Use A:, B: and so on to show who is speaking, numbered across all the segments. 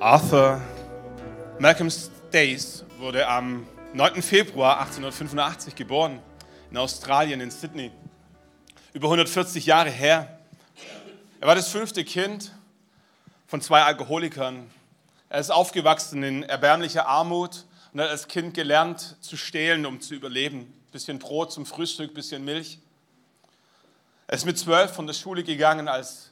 A: Arthur Malcolm Stace wurde am 9. Februar 1885 geboren in Australien, in Sydney. Über 140 Jahre her. Er war das fünfte Kind von zwei Alkoholikern. Er ist aufgewachsen in erbärmlicher Armut und hat als Kind gelernt zu stehlen, um zu überleben. Bisschen Brot zum Frühstück, bisschen Milch. Er ist mit zwölf von der Schule gegangen als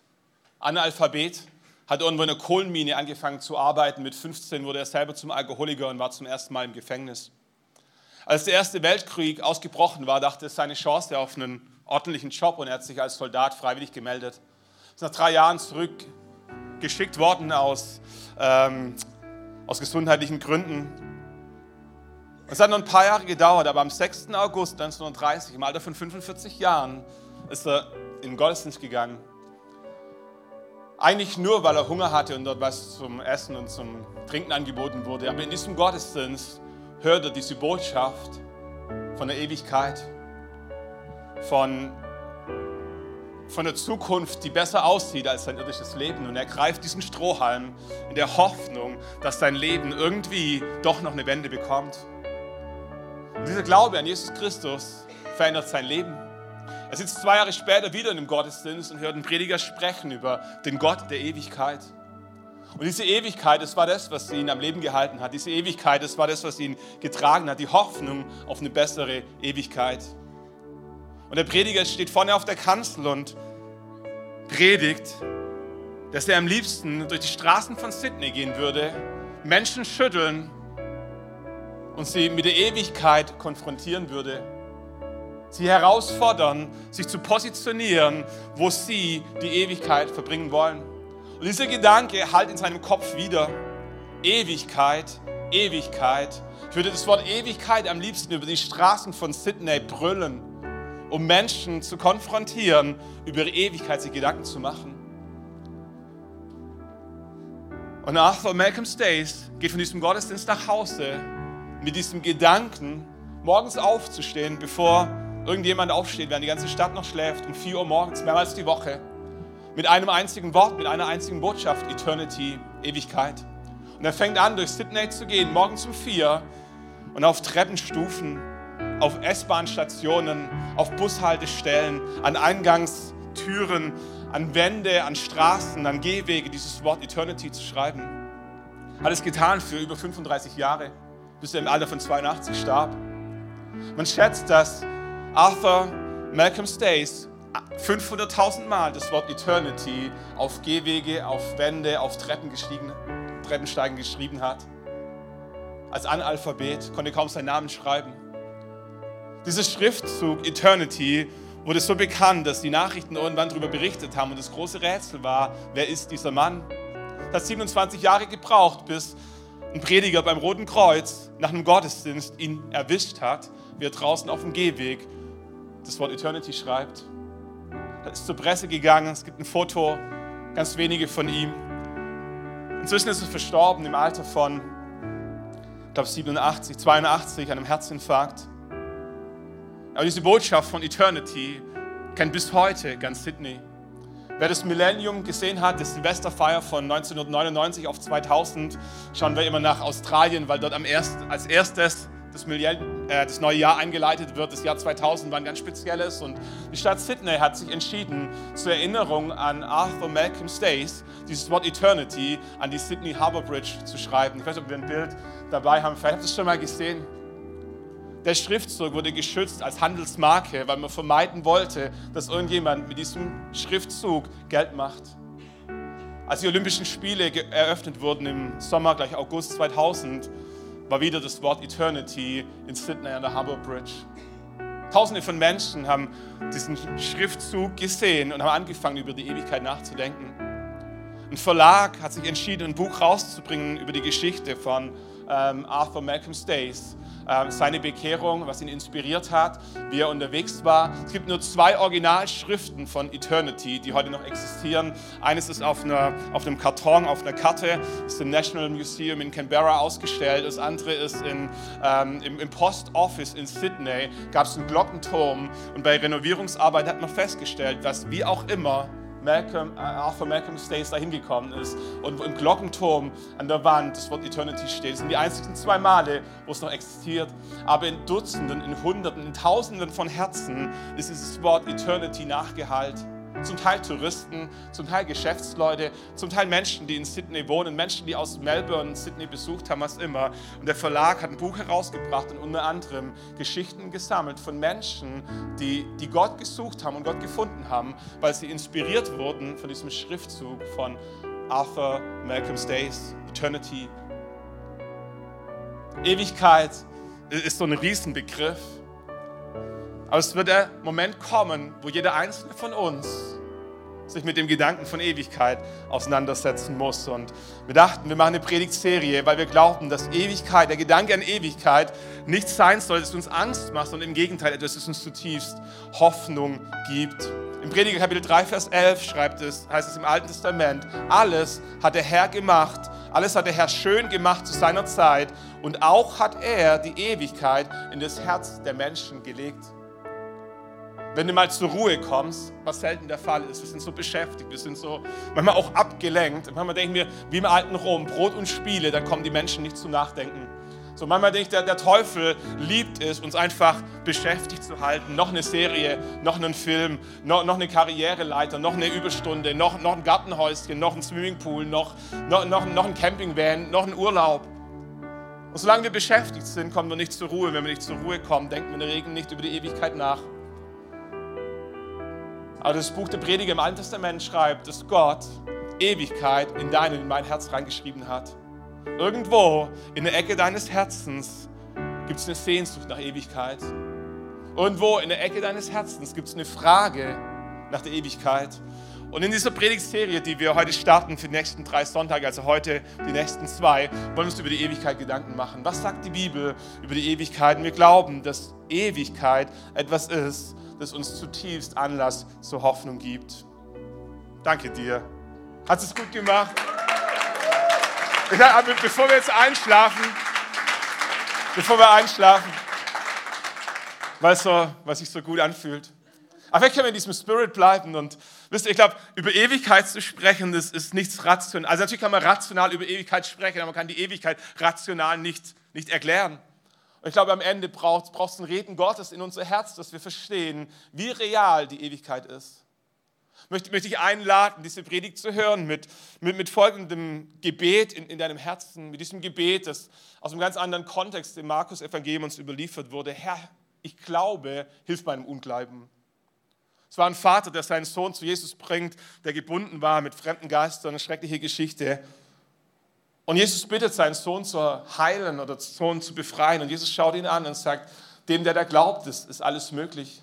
A: Analphabet hat irgendwo in einer Kohlenmine angefangen zu arbeiten. Mit 15 wurde er selber zum Alkoholiker und war zum ersten Mal im Gefängnis. Als der Erste Weltkrieg ausgebrochen war, dachte er seine Chance auf einen ordentlichen Job und er hat sich als Soldat freiwillig gemeldet. Ist nach drei Jahren zurückgeschickt worden aus, ähm, aus gesundheitlichen Gründen. Es hat noch ein paar Jahre gedauert, aber am 6. August 1930, im Alter von 45 Jahren, ist er in den Gottesdienst gegangen eigentlich nur, weil er Hunger hatte und dort was zum Essen und zum Trinken angeboten wurde. Aber in diesem Gottesdienst hört er diese Botschaft von der Ewigkeit, von, von der Zukunft, die besser aussieht als sein irdisches Leben. Und er greift diesen Strohhalm in der Hoffnung, dass sein Leben irgendwie doch noch eine Wende bekommt. Und dieser Glaube an Jesus Christus verändert sein Leben. Er sitzt zwei Jahre später wieder in einem Gottesdienst und hört einen Prediger sprechen über den Gott der Ewigkeit. Und diese Ewigkeit, das war das, was ihn am Leben gehalten hat. Diese Ewigkeit, das war das, was ihn getragen hat. Die Hoffnung auf eine bessere Ewigkeit. Und der Prediger steht vorne auf der Kanzel und predigt, dass er am liebsten durch die Straßen von Sydney gehen würde, Menschen schütteln und sie mit der Ewigkeit konfrontieren würde sie herausfordern, sich zu positionieren, wo sie die Ewigkeit verbringen wollen. Und dieser Gedanke halt in seinem Kopf wieder. Ewigkeit, Ewigkeit. Ich würde das Wort Ewigkeit am liebsten über die Straßen von Sydney brüllen, um Menschen zu konfrontieren, über ihre Ewigkeit sich Gedanken zu machen. Und Arthur Malcolm Stace geht von diesem Gottesdienst nach Hause mit diesem Gedanken, morgens aufzustehen, bevor irgendjemand aufsteht, während die ganze Stadt noch schläft, um 4 Uhr morgens, mehrmals die Woche, mit einem einzigen Wort, mit einer einzigen Botschaft, Eternity, Ewigkeit. Und er fängt an, durch Sydney zu gehen, morgens um 4 und auf Treppenstufen, auf S-Bahn-Stationen, auf Bushaltestellen, an Eingangstüren, an Wände, an Straßen, an Gehwege dieses Wort Eternity zu schreiben. Hat es getan für über 35 Jahre, bis er im Alter von 82 starb. Man schätzt, dass Arthur Malcolm Stace 500.000 Mal das Wort Eternity auf Gehwege, auf Wände, auf Treppen gestiegen, Treppensteigen geschrieben hat. Als Analphabet, konnte kaum seinen Namen schreiben. Dieser Schriftzug Eternity wurde so bekannt, dass die Nachrichten irgendwann darüber berichtet haben und das große Rätsel war, wer ist dieser Mann? Das hat 27 Jahre gebraucht, bis ein Prediger beim Roten Kreuz nach einem Gottesdienst ihn erwischt hat, wie er draußen auf dem Gehweg das Wort Eternity schreibt. Er ist zur Presse gegangen, es gibt ein Foto, ganz wenige von ihm. Inzwischen ist er verstorben im Alter von, ich glaube, 87, 82 an einem Herzinfarkt. Aber diese Botschaft von Eternity kennt bis heute ganz Sydney. Wer das Millennium gesehen hat, das Silvesterfeier von 1999 auf 2000, schauen wir immer nach Australien, weil dort am erst, als erstes das, Milliard, äh, das neue Jahr eingeleitet wird. Das Jahr 2000 war ein ganz spezielles und die Stadt Sydney hat sich entschieden, zur Erinnerung an Arthur Malcolm Stace dieses Wort Eternity an die Sydney Harbour Bridge zu schreiben. Ich weiß nicht, ob wir ein Bild dabei haben. Vielleicht habt ihr es schon mal gesehen. Der Schriftzug wurde geschützt als Handelsmarke, weil man vermeiden wollte, dass irgendjemand mit diesem Schriftzug Geld macht. Als die Olympischen Spiele eröffnet wurden im Sommer, gleich August 2000, war wieder das Wort Eternity in Sydney an der Harbour Bridge. Tausende von Menschen haben diesen Schriftzug gesehen und haben angefangen, über die Ewigkeit nachzudenken. Ein Verlag hat sich entschieden, ein Buch rauszubringen über die Geschichte von ähm, Arthur Malcolm Stace seine Bekehrung, was ihn inspiriert hat, wie er unterwegs war. Es gibt nur zwei Originalschriften von Eternity, die heute noch existieren. Eines ist auf, einer, auf einem Karton, auf einer Karte, ist im National Museum in Canberra ausgestellt. Das andere ist in, ähm, im, im Post Office in Sydney, gab es einen Glockenturm und bei Renovierungsarbeit hat man festgestellt, dass wie auch immer Malcolm, äh, Arthur Malcolm Stace da hingekommen ist und im Glockenturm an der Wand das Wort Eternity steht. Das sind die einzigen zwei Male, wo es noch existiert. Aber in Dutzenden, in Hunderten, in Tausenden von Herzen ist dieses Wort Eternity nachgehalten zum Teil Touristen, zum Teil Geschäftsleute, zum Teil Menschen, die in Sydney wohnen, Menschen, die aus Melbourne Sydney besucht haben, was immer. Und der Verlag hat ein Buch herausgebracht und unter anderem Geschichten gesammelt von Menschen, die, die Gott gesucht haben und Gott gefunden haben, weil sie inspiriert wurden von diesem Schriftzug von Arthur Malcolm Stace, Eternity. Ewigkeit ist so ein Riesenbegriff. Aber es wird der Moment kommen, wo jeder einzelne von uns sich mit dem Gedanken von Ewigkeit auseinandersetzen muss. Und wir dachten, wir machen eine Predigtserie, weil wir glauben, dass Ewigkeit, der Gedanke an Ewigkeit nichts sein soll, das uns Angst macht, sondern im Gegenteil etwas, das uns zutiefst Hoffnung gibt. Im Prediger Kapitel 3, Vers 11 schreibt es, heißt es im Alten Testament, alles hat der Herr gemacht, alles hat der Herr schön gemacht zu seiner Zeit und auch hat er die Ewigkeit in das Herz der Menschen gelegt wenn du mal zur Ruhe kommst, was selten der Fall ist, wir sind so beschäftigt, wir sind so manchmal auch abgelenkt. Und manchmal denken wir, wie im alten Rom, Brot und Spiele, dann kommen die Menschen nicht zum Nachdenken. So manchmal denke ich, der, der Teufel liebt es, uns einfach beschäftigt zu halten. Noch eine Serie, noch einen Film, noch, noch eine Karriereleiter, noch eine Überstunde, noch, noch ein Gartenhäuschen, noch ein Swimmingpool, noch, noch, noch, noch ein Campingvan, noch ein Urlaub. Und solange wir beschäftigt sind, kommen wir nicht zur Ruhe. Wenn wir nicht zur Ruhe kommen, denken wir in der Regel nicht über die Ewigkeit nach. Aber das Buch der Prediger im Alten Testament schreibt, dass Gott Ewigkeit in dein und in mein Herz reingeschrieben hat. Irgendwo in der Ecke deines Herzens gibt es eine Sehnsucht nach Ewigkeit. Irgendwo in der Ecke deines Herzens gibt es eine Frage nach der Ewigkeit. Und in dieser Predigtserie, die wir heute starten für die nächsten drei Sonntage, also heute die nächsten zwei, wollen wir uns über die Ewigkeit Gedanken machen. Was sagt die Bibel über die Ewigkeit? Und wir glauben, dass Ewigkeit etwas ist, das uns zutiefst Anlass zur Hoffnung gibt. Danke dir. Hat es gut gemacht? Ja, bevor wir jetzt einschlafen, bevor wir einschlafen, es so, was sich so gut anfühlt. Aber vielleicht können wir in diesem Spirit bleiben und wisst ihr, ich glaube, über Ewigkeit zu sprechen, das ist nichts rational. Also natürlich kann man rational über Ewigkeit sprechen, aber man kann die Ewigkeit rational nicht, nicht erklären. Und ich glaube, am Ende braucht es ein Reden Gottes in unser Herz, dass wir verstehen, wie real die Ewigkeit ist. Möchte, möchte ich einladen, diese Predigt zu hören mit, mit, mit folgendem Gebet in, in deinem Herzen, mit diesem Gebet, das aus einem ganz anderen Kontext im Markus-Evangelium uns überliefert wurde. Herr, ich glaube, hilf meinem Unglauben. Es war ein Vater, der seinen Sohn zu Jesus bringt, der gebunden war mit fremden Geistern, eine schreckliche Geschichte. Und Jesus bittet seinen Sohn zu heilen oder Sohn zu befreien. Und Jesus schaut ihn an und sagt, dem, der da glaubt, ist, ist alles möglich.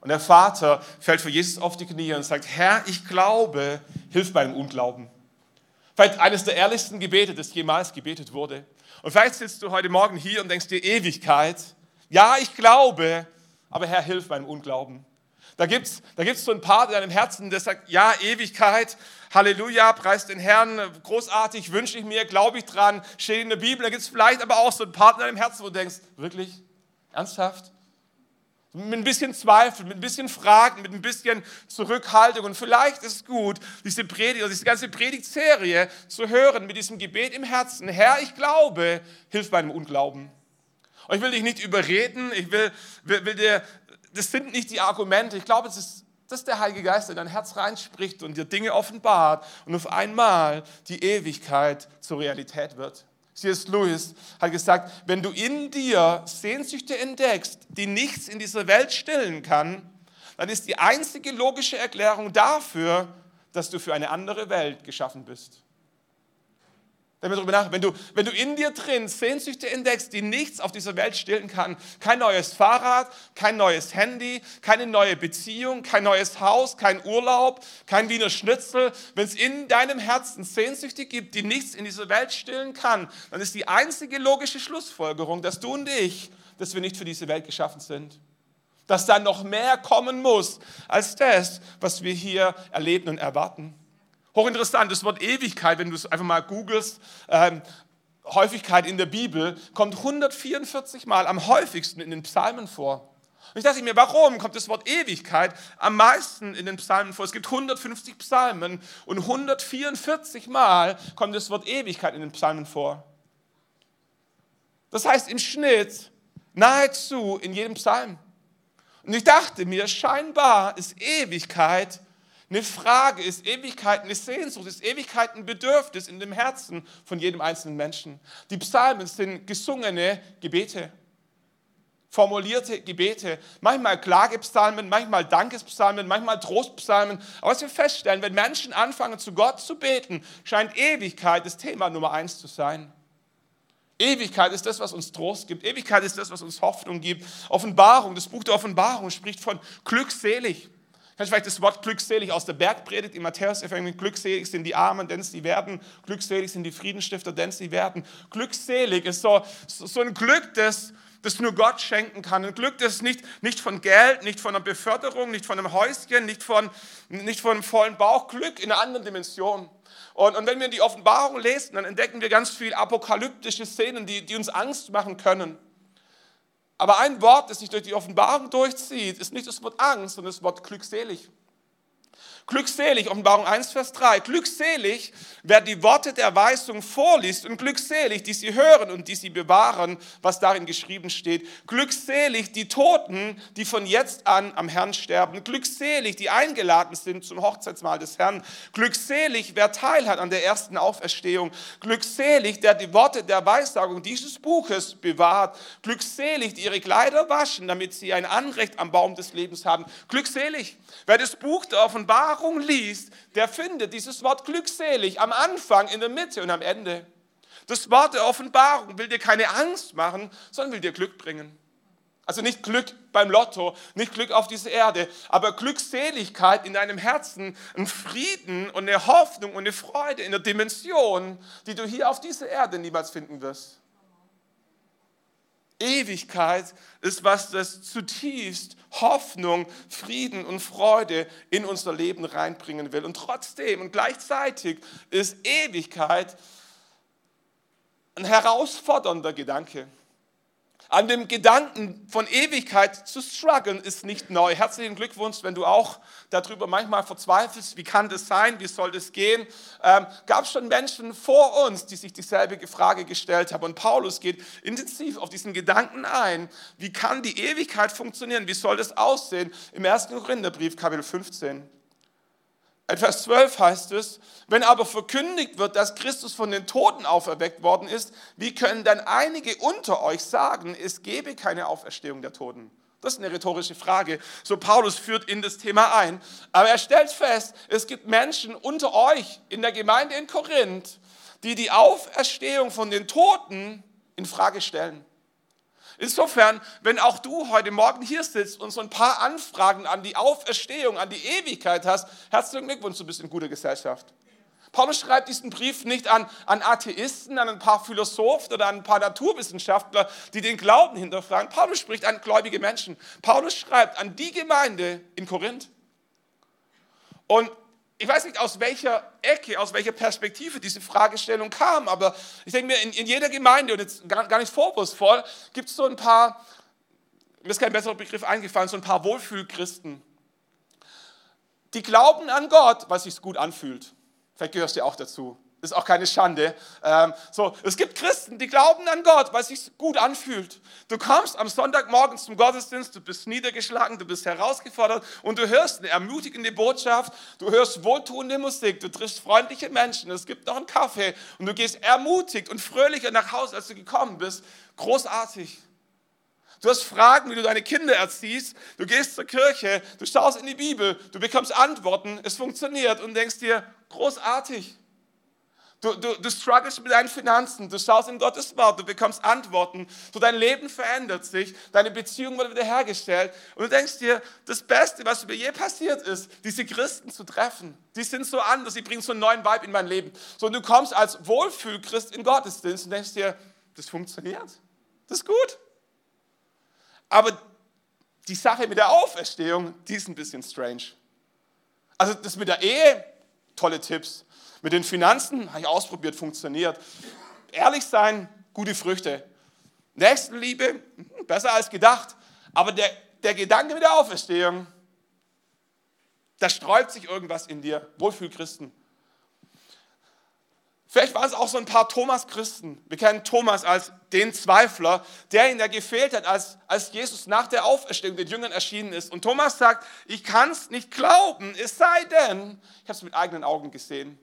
A: Und der Vater fällt für Jesus auf die Knie und sagt, Herr, ich glaube, hilf meinem Unglauben. Vielleicht eines der ehrlichsten Gebete, das jemals gebetet wurde. Und vielleicht sitzt du heute Morgen hier und denkst dir Ewigkeit. Ja, ich glaube, aber Herr, hilf meinem Unglauben. Da gibt es da gibt's so ein Part in deinem Herzen, der sagt, ja, Ewigkeit, Halleluja, preis den Herrn, großartig, wünsche ich mir, glaube ich dran, steht in der Bibel. Da gibt es vielleicht aber auch so ein Part in deinem Herzen, wo du denkst, wirklich? Ernsthaft? Mit ein bisschen Zweifel, mit ein bisschen Fragen, mit ein bisschen Zurückhaltung. Und vielleicht ist es gut, diese Predigt, diese ganze Predigtserie zu hören mit diesem Gebet im Herzen. Herr, ich glaube, hilf meinem Unglauben. Und ich will dich nicht überreden, ich will, will, will dir das sind nicht die Argumente. Ich glaube, es ist, dass der Heilige Geist in dein Herz reinspricht und dir Dinge offenbart und auf einmal die Ewigkeit zur Realität wird. C.S. Lewis hat gesagt, wenn du in dir Sehnsüchte entdeckst, die nichts in dieser Welt stillen kann, dann ist die einzige logische Erklärung dafür, dass du für eine andere Welt geschaffen bist. Mal darüber nach, wenn du, wenn du in dir drin Sehnsüchte entdeckst, die nichts auf dieser Welt stillen kann, kein neues Fahrrad, kein neues Handy, keine neue Beziehung, kein neues Haus, kein Urlaub, kein Wiener Schnitzel, wenn es in deinem Herzen Sehnsüchte gibt, die nichts in dieser Welt stillen kann, dann ist die einzige logische Schlussfolgerung, dass du und ich, dass wir nicht für diese Welt geschaffen sind. Dass da noch mehr kommen muss als das, was wir hier erleben und erwarten. Hochinteressant, das Wort Ewigkeit, wenn du es einfach mal googelst, ähm, Häufigkeit in der Bibel, kommt 144 Mal am häufigsten in den Psalmen vor. Und ich dachte mir, warum kommt das Wort Ewigkeit am meisten in den Psalmen vor? Es gibt 150 Psalmen und 144 Mal kommt das Wort Ewigkeit in den Psalmen vor. Das heißt im Schnitt nahezu in jedem Psalm. Und ich dachte mir, scheinbar ist Ewigkeit eine Frage, ist Ewigkeit eine Sehnsucht, ist Ewigkeit ein Bedürfnis in dem Herzen von jedem einzelnen Menschen. Die Psalmen sind gesungene Gebete formulierte Gebete, manchmal Klagepsalmen, manchmal Dankespsalmen, manchmal Trostpsalmen. Aber was wir feststellen, wenn Menschen anfangen, zu Gott zu beten, scheint Ewigkeit das Thema Nummer eins zu sein. Ewigkeit ist das, was uns Trost gibt. Ewigkeit ist das, was uns Hoffnung gibt. Offenbarung, das Buch der Offenbarung spricht von glückselig. Kannst vielleicht das Wort glückselig aus der Bergpredigt im Matthäus-Evangelium? Glückselig sind die Armen, denn sie werden. Glückselig sind die Friedenstifter, denn sie werden. Glückselig ist so, so ein Glück, das, das nur Gott schenken kann. Ein Glück, das nicht, nicht von Geld, nicht von einer Beförderung, nicht von einem Häuschen, nicht von, nicht von einem vollen Bauch. Glück in einer anderen Dimension. Und, und wenn wir die Offenbarung lesen, dann entdecken wir ganz viele apokalyptische Szenen, die, die uns Angst machen können. Aber ein Wort, das sich durch die Offenbarung durchzieht, ist nicht das Wort Angst, sondern das Wort glückselig. Glückselig, Offenbarung 1, Vers 3. Glückselig, wer die Worte der Weisung vorliest und glückselig, die sie hören und die sie bewahren, was darin geschrieben steht. Glückselig die Toten, die von jetzt an am Herrn sterben. Glückselig, die eingeladen sind zum Hochzeitsmahl des Herrn. Glückselig, wer teilhat an der ersten Auferstehung. Glückselig, der die Worte der Weissagung dieses Buches bewahrt. Glückselig, die ihre Kleider waschen, damit sie ein Anrecht am Baum des Lebens haben. Glückselig, wer das Buch der Offenbarung Offenbarung liest, der findet dieses Wort glückselig am Anfang, in der Mitte und am Ende. Das Wort der Offenbarung will dir keine Angst machen, sondern will dir Glück bringen. Also nicht Glück beim Lotto, nicht Glück auf dieser Erde, aber Glückseligkeit in deinem Herzen, ein Frieden und eine Hoffnung und eine Freude in der Dimension, die du hier auf dieser Erde niemals finden wirst. Ewigkeit ist was, das zutiefst Hoffnung, Frieden und Freude in unser Leben reinbringen will. Und trotzdem und gleichzeitig ist Ewigkeit ein herausfordernder Gedanke. An dem Gedanken von Ewigkeit zu strugglen ist nicht neu. Herzlichen Glückwunsch, wenn du auch darüber manchmal verzweifelst, wie kann das sein, wie soll das gehen. Ähm, Gab es schon Menschen vor uns, die sich dieselbe Frage gestellt haben. Und Paulus geht intensiv auf diesen Gedanken ein. Wie kann die Ewigkeit funktionieren? Wie soll das aussehen? Im 1. Korintherbrief, Kapitel 15. In Vers 12 heißt es, wenn aber verkündigt wird, dass Christus von den Toten auferweckt worden ist, wie können dann einige unter euch sagen, es gebe keine Auferstehung der Toten? Das ist eine rhetorische Frage. So Paulus führt in das Thema ein. Aber er stellt fest, es gibt Menschen unter euch in der Gemeinde in Korinth, die die Auferstehung von den Toten in Frage stellen. Insofern, wenn auch du heute Morgen hier sitzt und so ein paar Anfragen an die Auferstehung, an die Ewigkeit hast, herzlichen Glückwunsch, du bist in guter Gesellschaft. Paulus schreibt diesen Brief nicht an, an Atheisten, an ein paar Philosophen oder an ein paar Naturwissenschaftler, die den Glauben hinterfragen. Paulus spricht an gläubige Menschen. Paulus schreibt an die Gemeinde in Korinth. Und ich weiß nicht, aus welcher Ecke, aus welcher Perspektive diese Fragestellung kam, aber ich denke mir, in, in jeder Gemeinde, und jetzt gar, gar nicht vorwurfsvoll, gibt es so ein paar, mir ist kein besserer Begriff eingefallen, so ein paar Wohlfühlchristen. Die glauben an Gott, weil es sich gut anfühlt. Vielleicht gehörst du auch dazu ist auch keine Schande. Ähm, so, es gibt Christen, die glauben an Gott, weil es sich gut anfühlt. Du kommst am Sonntagmorgen zum Gottesdienst, du bist niedergeschlagen, du bist herausgefordert und du hörst eine ermutigende Botschaft, du hörst wohltuende Musik, du triffst freundliche Menschen, es gibt noch einen Kaffee und du gehst ermutigt und fröhlicher nach Hause, als du gekommen bist. Großartig. Du hast Fragen, wie du deine Kinder erziehst. Du gehst zur Kirche, du schaust in die Bibel, du bekommst Antworten, es funktioniert und denkst dir, großartig. Du, du, du struggles mit deinen Finanzen, du schaust in Gottes Wort, du bekommst Antworten, so dein Leben verändert sich, deine Beziehung wird wiederhergestellt und du denkst dir, das Beste, was mir je passiert ist, diese Christen zu treffen. Die sind so anders, sie bringen so einen neuen Vibe in mein Leben. So und du kommst als Wohlfühlchrist in Gottesdienst und denkst dir, das funktioniert, das ist gut. Aber die Sache mit der Auferstehung, die ist ein bisschen strange. Also das mit der Ehe, tolle Tipps. Mit den Finanzen habe ich ausprobiert, funktioniert. Ehrlich sein, gute Früchte. Nächstenliebe, hm, besser als gedacht. Aber der der Gedanke mit der Auferstehung, da sträubt sich irgendwas in dir. Wohlfühlchristen. Vielleicht waren es auch so ein paar Thomas-Christen. Wir kennen Thomas als den Zweifler, der ihn da gefehlt hat, als, als Jesus nach der Auferstehung den Jüngern erschienen ist. Und Thomas sagt, ich kann es nicht glauben, es sei denn, ich habe es mit eigenen Augen gesehen.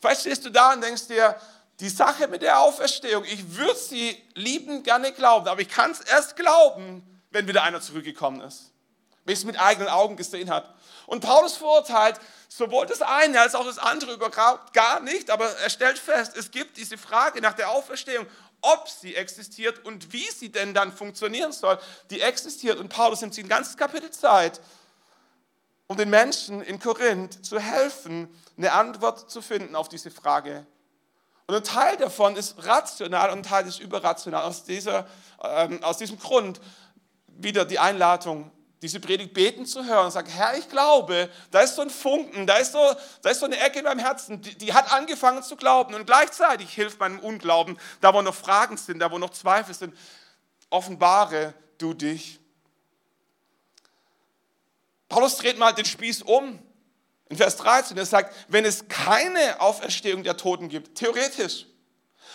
A: Vielleicht stehst du da und denkst dir, die Sache mit der Auferstehung, ich würde sie liebend gerne glauben, aber ich kann es erst glauben, wenn wieder einer zurückgekommen ist. Wenn ich es mit eigenen Augen gesehen hat. Und Paulus verurteilt sowohl das eine als auch das andere überhaupt gar nicht, aber er stellt fest, es gibt diese Frage nach der Auferstehung, ob sie existiert und wie sie denn dann funktionieren soll. Die existiert und Paulus nimmt sich ein ganzes Kapitel Zeit, um den Menschen in Korinth zu helfen, eine Antwort zu finden auf diese Frage. Und ein Teil davon ist rational und ein Teil ist überrational. Aus, dieser, ähm, aus diesem Grund wieder die Einladung, diese Predigt beten zu hören und sagen, Herr, ich glaube, da ist so ein Funken, da ist so, da ist so eine Ecke in meinem Herzen, die, die hat angefangen zu glauben und gleichzeitig hilft meinem Unglauben, da wo noch Fragen sind, da wo noch Zweifel sind, offenbare du dich. Paulus dreht mal den Spieß um. In Vers 13, er sagt, wenn es keine Auferstehung der Toten gibt, theoretisch,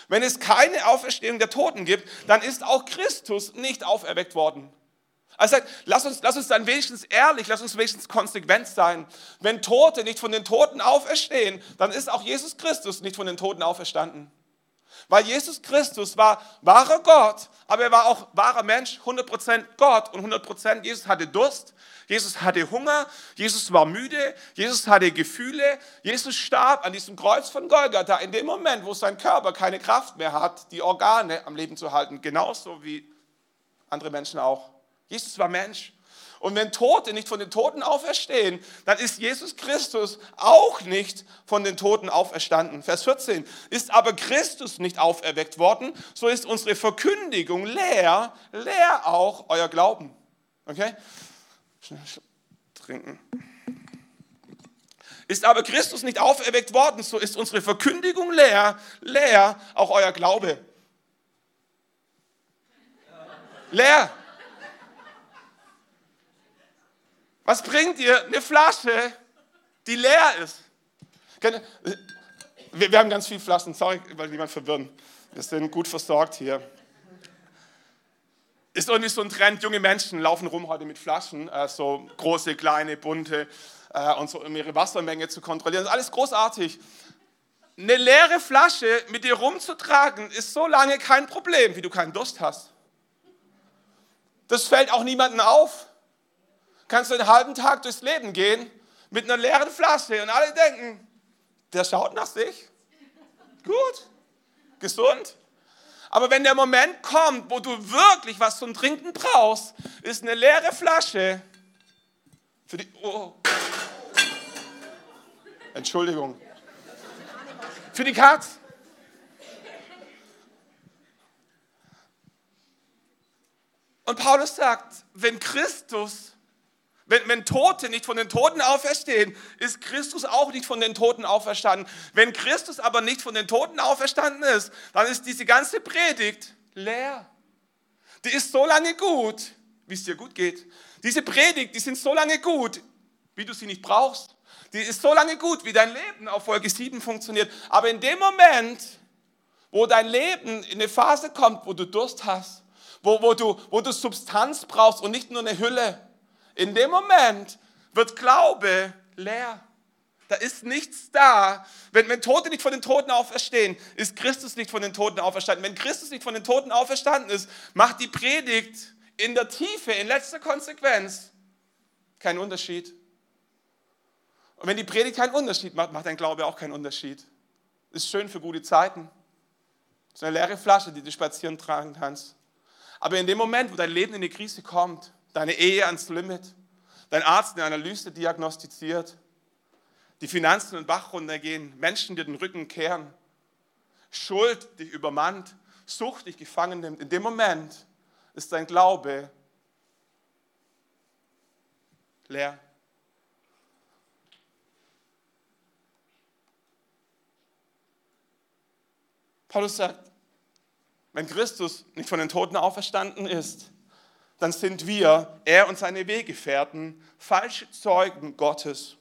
A: wenn es keine Auferstehung der Toten gibt, dann ist auch Christus nicht auferweckt worden. Also sagt, lass uns, lass uns dann wenigstens ehrlich, lass uns wenigstens konsequent sein. Wenn Tote nicht von den Toten auferstehen, dann ist auch Jesus Christus nicht von den Toten auferstanden. Weil Jesus Christus war wahrer Gott, aber er war auch wahrer Mensch, 100% Gott und 100% Jesus hatte Durst, Jesus hatte Hunger, Jesus war müde, Jesus hatte Gefühle, Jesus starb an diesem Kreuz von Golgatha in dem Moment, wo sein Körper keine Kraft mehr hat, die Organe am Leben zu halten, genauso wie andere Menschen auch. Jesus war Mensch. Und wenn Tote nicht von den Toten auferstehen, dann ist Jesus Christus auch nicht von den Toten auferstanden. Vers 14. Ist aber Christus nicht auferweckt worden, so ist unsere Verkündigung leer, leer auch euer Glauben. Okay? Trinken. Ist aber Christus nicht auferweckt worden, so ist unsere Verkündigung leer, leer auch euer Glaube. Leer. Was bringt dir eine Flasche, die leer ist? Wir, haben ganz viele Flaschen, sorry, weil niemand verwirren. Wir sind gut versorgt hier. Ist irgendwie so ein Trend, junge Menschen laufen rum heute mit Flaschen, äh, so große, kleine, bunte, äh, und so, um ihre Wassermenge zu kontrollieren. Das ist alles großartig. Eine leere Flasche mit dir rumzutragen, ist so lange kein Problem, wie du keinen Durst hast. Das fällt auch niemandem auf kannst du einen halben Tag durchs Leben gehen mit einer leeren Flasche und alle denken, der schaut nach sich. Gut, gesund. Aber wenn der Moment kommt, wo du wirklich was zum Trinken brauchst, ist eine leere Flasche für die. Oh. Entschuldigung. Für die Katz. Und Paulus sagt, wenn Christus wenn, wenn Tote nicht von den Toten auferstehen, ist Christus auch nicht von den Toten auferstanden. Wenn Christus aber nicht von den Toten auferstanden ist, dann ist diese ganze Predigt leer. Die ist so lange gut, wie es dir gut geht. Diese Predigt, die sind so lange gut, wie du sie nicht brauchst. Die ist so lange gut, wie dein Leben auf Folge 7 funktioniert. Aber in dem Moment, wo dein Leben in eine Phase kommt, wo du Durst hast, wo, wo, du, wo du Substanz brauchst und nicht nur eine Hülle, in dem Moment wird Glaube leer. Da ist nichts da. Wenn, wenn Tote nicht von den Toten auferstehen, ist Christus nicht von den Toten auferstanden. Wenn Christus nicht von den Toten auferstanden ist, macht die Predigt in der Tiefe, in letzter Konsequenz, keinen Unterschied. Und wenn die Predigt keinen Unterschied macht, macht dein Glaube auch keinen Unterschied. Ist schön für gute Zeiten. Ist eine leere Flasche, die du spazieren tragen kannst. Aber in dem Moment, wo dein Leben in die Krise kommt, deine Ehe ans Limit, dein Arzt eine Analyse diagnostiziert, die Finanzen in Bach runtergehen, Menschen dir den Rücken kehren, Schuld dich übermannt, Sucht dich gefangen nimmt. In dem Moment ist dein Glaube leer. Paulus sagt, wenn Christus nicht von den Toten auferstanden ist, dann sind wir, er und seine Weggefährten, falsche Zeugen Gottes.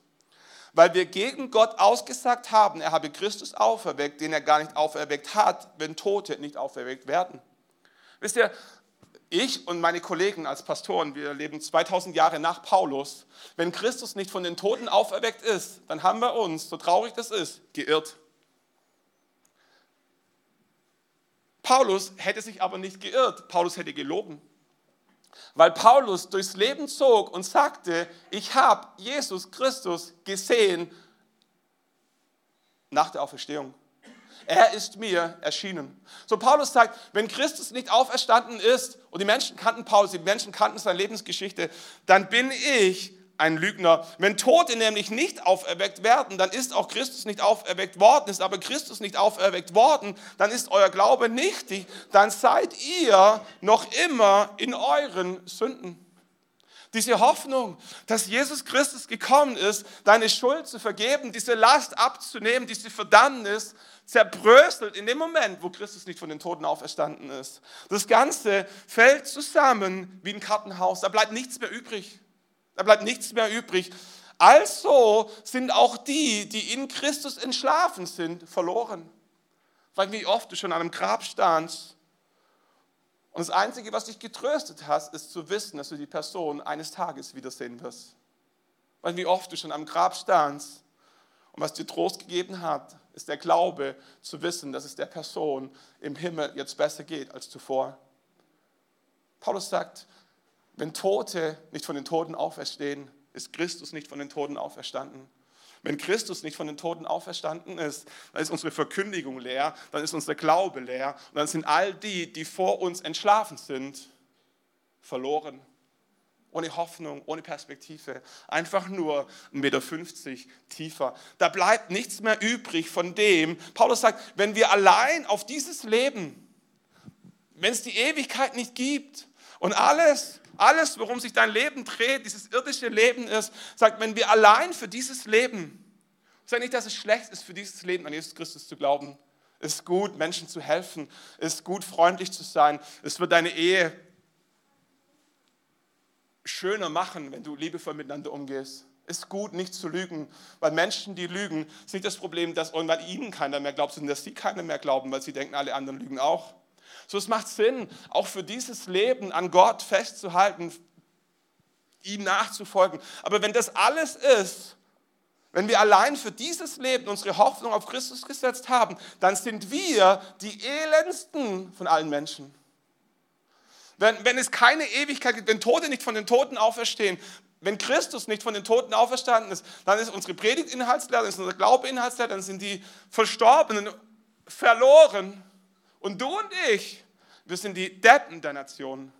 A: Weil wir gegen Gott ausgesagt haben, er habe Christus auferweckt, den er gar nicht auferweckt hat, wenn Tote nicht auferweckt werden. Wisst ihr, ich und meine Kollegen als Pastoren, wir leben 2000 Jahre nach Paulus. Wenn Christus nicht von den Toten auferweckt ist, dann haben wir uns, so traurig das ist, geirrt. Paulus hätte sich aber nicht geirrt, Paulus hätte gelogen. Weil Paulus durchs Leben zog und sagte, ich habe Jesus Christus gesehen nach der Auferstehung. Er ist mir erschienen. So Paulus sagt, wenn Christus nicht auferstanden ist und die Menschen kannten Paulus, die Menschen kannten seine Lebensgeschichte, dann bin ich ein Lügner. Wenn Tote nämlich nicht auferweckt werden, dann ist auch Christus nicht auferweckt worden. Ist aber Christus nicht auferweckt worden, dann ist euer Glaube nichtig. Dann seid ihr noch immer in euren Sünden. Diese Hoffnung, dass Jesus Christus gekommen ist, deine Schuld zu vergeben, diese Last abzunehmen, diese Verdammnis, zerbröselt in dem Moment, wo Christus nicht von den Toten auferstanden ist. Das Ganze fällt zusammen wie ein Kartenhaus. Da bleibt nichts mehr übrig. Da bleibt nichts mehr übrig. Also sind auch die, die in Christus entschlafen sind, verloren. Weil wie oft du schon an einem Grab standst und das Einzige, was dich getröstet hast, ist zu wissen, dass du die Person eines Tages wiedersehen wirst. Weil wie oft du schon am Grab standst und was dir Trost gegeben hat, ist der Glaube zu wissen, dass es der Person im Himmel jetzt besser geht als zuvor. Paulus sagt, wenn Tote nicht von den Toten auferstehen, ist Christus nicht von den Toten auferstanden. Wenn Christus nicht von den Toten auferstanden ist, dann ist unsere Verkündigung leer, dann ist unser Glaube leer und dann sind all die, die vor uns entschlafen sind, verloren. Ohne Hoffnung, ohne Perspektive. Einfach nur 1,50 Meter tiefer. Da bleibt nichts mehr übrig von dem. Paulus sagt, wenn wir allein auf dieses Leben, wenn es die Ewigkeit nicht gibt und alles, alles, worum sich dein Leben dreht, dieses irdische Leben ist, sagt, wenn wir allein für dieses Leben, sag nicht, dass es schlecht ist, für dieses Leben an Jesus Christus zu glauben. Ist gut, Menschen zu helfen. Es ist gut, freundlich zu sein. Es wird deine Ehe schöner machen, wenn du liebevoll miteinander umgehst. Es ist gut, nicht zu lügen, weil Menschen, die lügen, ist nicht das Problem, dass irgendwann ihnen keiner mehr glaubt, sondern dass sie keiner mehr glauben, weil sie denken, alle anderen lügen auch. So, es macht Sinn, auch für dieses Leben an Gott festzuhalten, ihm nachzufolgen. Aber wenn das alles ist, wenn wir allein für dieses Leben unsere Hoffnung auf Christus gesetzt haben, dann sind wir die elendsten von allen Menschen. Wenn, wenn es keine Ewigkeit gibt, wenn Tote nicht von den Toten auferstehen, wenn Christus nicht von den Toten auferstanden ist, dann ist unsere Predigt Inhaltslehre, dann ist unser Glaube Inhaltslehre, dann sind die Verstorbenen verloren. Und du und ich, wir sind die Deppen der Nation.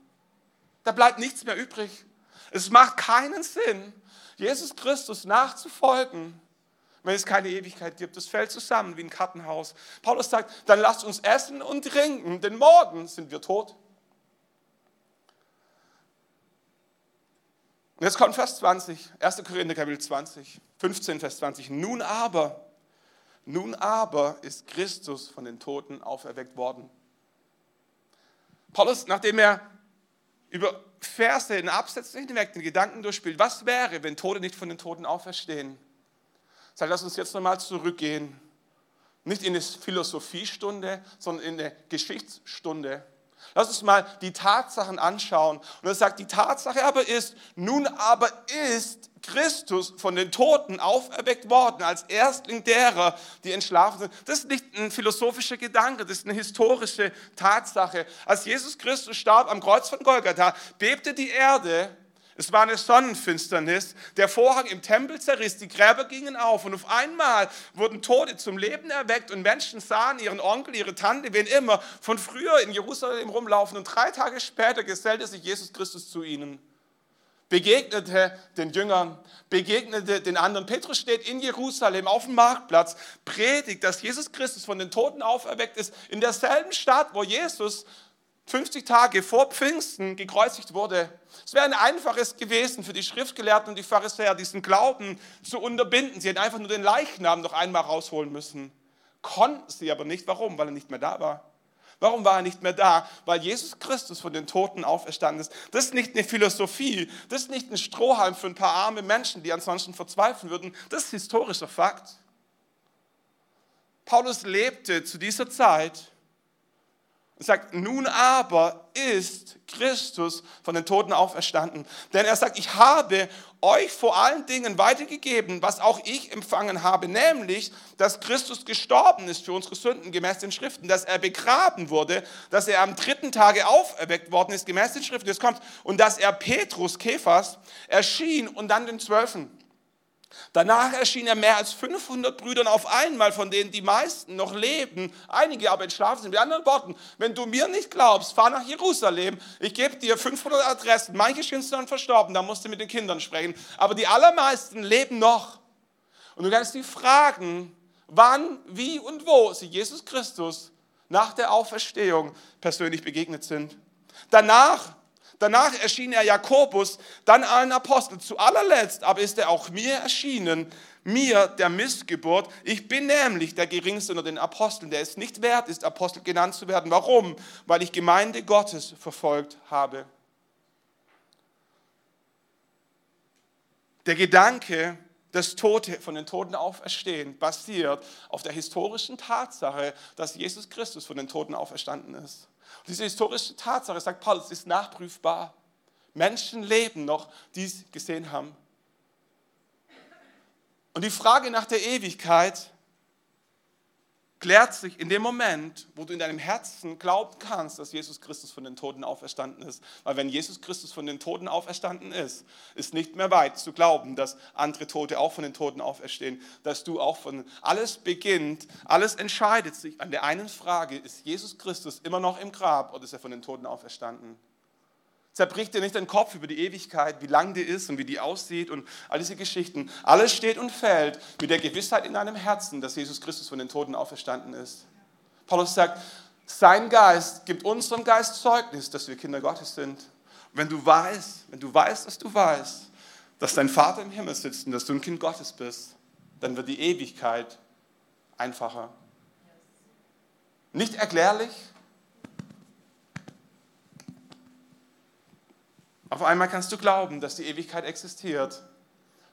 A: Da bleibt nichts mehr übrig. Es macht keinen Sinn, Jesus Christus nachzufolgen, wenn es keine Ewigkeit gibt. Es fällt zusammen wie ein Kartenhaus. Paulus sagt, dann lasst uns essen und trinken, denn morgen sind wir tot. Und jetzt kommt Vers 20, 1. Korinther Kapitel 20, 15 Vers 20. Nun aber, nun aber ist Christus von den Toten auferweckt worden. Paulus, nachdem er über Verse in Absätzen hinweg den Gedanken durchspielt, was wäre, wenn Tote nicht von den Toten auferstehen? Sagt, lass uns jetzt nochmal zurückgehen. Nicht in eine Philosophiestunde, sondern in eine Geschichtsstunde. Lass uns mal die Tatsachen anschauen. Und er sagt, die Tatsache aber ist, nun aber ist Christus von den Toten auferweckt worden, als Erstling derer, die entschlafen sind. Das ist nicht ein philosophischer Gedanke, das ist eine historische Tatsache. Als Jesus Christus starb am Kreuz von Golgatha, bebte die Erde es war eine Sonnenfinsternis. Der Vorhang im Tempel zerriss, die Gräber gingen auf und auf einmal wurden Tote zum Leben erweckt und Menschen sahen ihren Onkel, ihre Tante, wen immer, von früher in Jerusalem rumlaufen und drei Tage später gesellte sich Jesus Christus zu ihnen. Begegnete den Jüngern, begegnete den anderen. Petrus steht in Jerusalem auf dem Marktplatz, predigt, dass Jesus Christus von den Toten auferweckt ist, in derselben Stadt, wo Jesus 50 Tage vor Pfingsten gekreuzigt wurde. Es wäre ein einfaches gewesen für die Schriftgelehrten und die Pharisäer, diesen Glauben zu unterbinden. Sie hätten einfach nur den Leichnam noch einmal rausholen müssen. Konnten sie aber nicht. Warum? Weil er nicht mehr da war. Warum war er nicht mehr da? Weil Jesus Christus von den Toten auferstanden ist. Das ist nicht eine Philosophie, das ist nicht ein Strohhalm für ein paar arme Menschen, die ansonsten verzweifeln würden. Das ist historischer Fakt. Paulus lebte zu dieser Zeit und sagt, nun aber ist Christus von den Toten auferstanden. Denn er sagt, ich habe euch vor allen Dingen weitergegeben, was auch ich empfangen habe, nämlich, dass Christus gestorben ist für unsere Sünden gemäß den Schriften, dass er begraben wurde, dass er am dritten Tage auferweckt worden ist gemäß den Schriften, das kommt, und dass er Petrus, Kephas, erschien und dann den Zwölfen. Danach erschien er mehr als 500 Brüdern auf einmal, von denen die meisten noch leben, einige aber entschlafen sind. Mit anderen Worten, wenn du mir nicht glaubst, fahr nach Jerusalem, ich gebe dir 500 Adressen, manche sind dann verstorben, da musst du mit den Kindern sprechen, aber die allermeisten leben noch. Und du kannst dich fragen, wann, wie und wo sie Jesus Christus nach der Auferstehung persönlich begegnet sind. Danach Danach erschien er Jakobus, dann allen Aposteln. Zu allerletzt aber ist er auch mir erschienen, mir der Missgeburt. Ich bin nämlich der Geringste unter den Aposteln, der es nicht wert ist, Apostel genannt zu werden. Warum? Weil ich Gemeinde Gottes verfolgt habe. Der Gedanke, dass Tote von den Toten auferstehen, basiert auf der historischen Tatsache, dass Jesus Christus von den Toten auferstanden ist. Und diese historische Tatsache, sagt Paulus, ist nachprüfbar. Menschen leben noch, die es gesehen haben. Und die Frage nach der Ewigkeit klärt sich in dem Moment, wo du in deinem Herzen glauben kannst, dass Jesus Christus von den Toten auferstanden ist. Weil wenn Jesus Christus von den Toten auferstanden ist, ist nicht mehr weit zu glauben, dass andere Tote auch von den Toten auferstehen, dass du auch von alles beginnt, alles entscheidet sich an der einen Frage, ist Jesus Christus immer noch im Grab oder ist er von den Toten auferstanden? Zerbricht dir nicht den Kopf über die Ewigkeit, wie lang die ist und wie die aussieht und all diese Geschichten. Alles steht und fällt mit der Gewissheit in deinem Herzen, dass Jesus Christus von den Toten auferstanden ist. Paulus sagt, sein Geist gibt unserem Geist Zeugnis, dass wir Kinder Gottes sind. Wenn du weißt, wenn du weißt, dass du weißt, dass dein Vater im Himmel sitzt und dass du ein Kind Gottes bist, dann wird die Ewigkeit einfacher. Nicht erklärlich, Auf einmal kannst du glauben, dass die Ewigkeit existiert.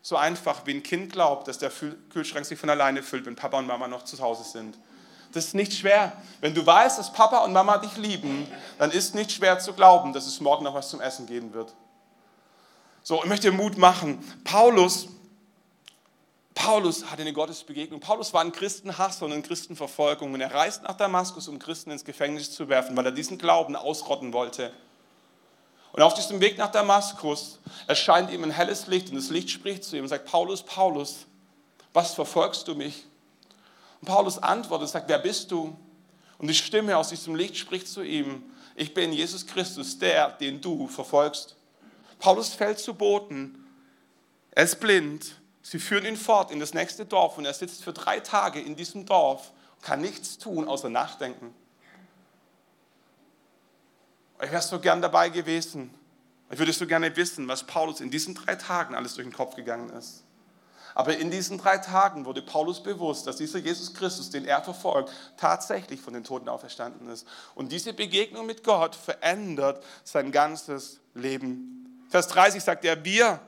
A: So einfach wie ein Kind glaubt, dass der Kühlschrank sich von alleine füllt, wenn Papa und Mama noch zu Hause sind. Das ist nicht schwer. Wenn du weißt, dass Papa und Mama dich lieben, dann ist nicht schwer zu glauben, dass es morgen noch was zum Essen geben wird. So, ich möchte Mut machen. Paulus, Paulus hatte eine Gottesbegegnung. Paulus war ein Christenhasser und in Christenverfolgung und er reist nach Damaskus, um Christen ins Gefängnis zu werfen, weil er diesen Glauben ausrotten wollte. Und auf diesem Weg nach Damaskus erscheint ihm ein helles Licht und das Licht spricht zu ihm und sagt, Paulus, Paulus, was verfolgst du mich? Und Paulus antwortet und sagt, wer bist du? Und die Stimme aus diesem Licht spricht zu ihm, ich bin Jesus Christus, der, den du verfolgst. Paulus fällt zu Boden, er ist blind, sie führen ihn fort in das nächste Dorf und er sitzt für drei Tage in diesem Dorf, kann nichts tun, außer nachdenken. Ich wäre so gern dabei gewesen. Ich würde so gerne wissen, was Paulus in diesen drei Tagen alles durch den Kopf gegangen ist. Aber in diesen drei Tagen wurde Paulus bewusst, dass dieser Jesus Christus, den er verfolgt, tatsächlich von den Toten auferstanden ist. Und diese Begegnung mit Gott verändert sein ganzes Leben. Vers 30 sagt er, wir,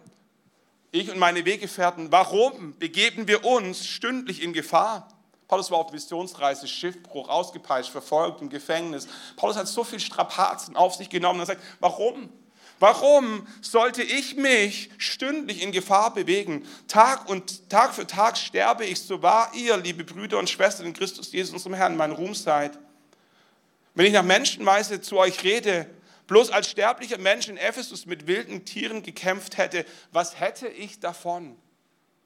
A: ich und meine Weggefährten, warum begeben wir uns stündlich in Gefahr? Paulus war auf Missionsreise, Schiffbruch, ausgepeitscht, verfolgt, im Gefängnis. Paulus hat so viel Strapazen auf sich genommen. Er sagt, warum? Warum sollte ich mich stündlich in Gefahr bewegen? Tag und Tag für Tag sterbe ich, so wahr ihr, liebe Brüder und Schwestern in Christus Jesus, unserem Herrn, mein Ruhm seid. Wenn ich nach Menschenweise zu euch rede, bloß als sterblicher Mensch in Ephesus mit wilden Tieren gekämpft hätte, was hätte ich davon?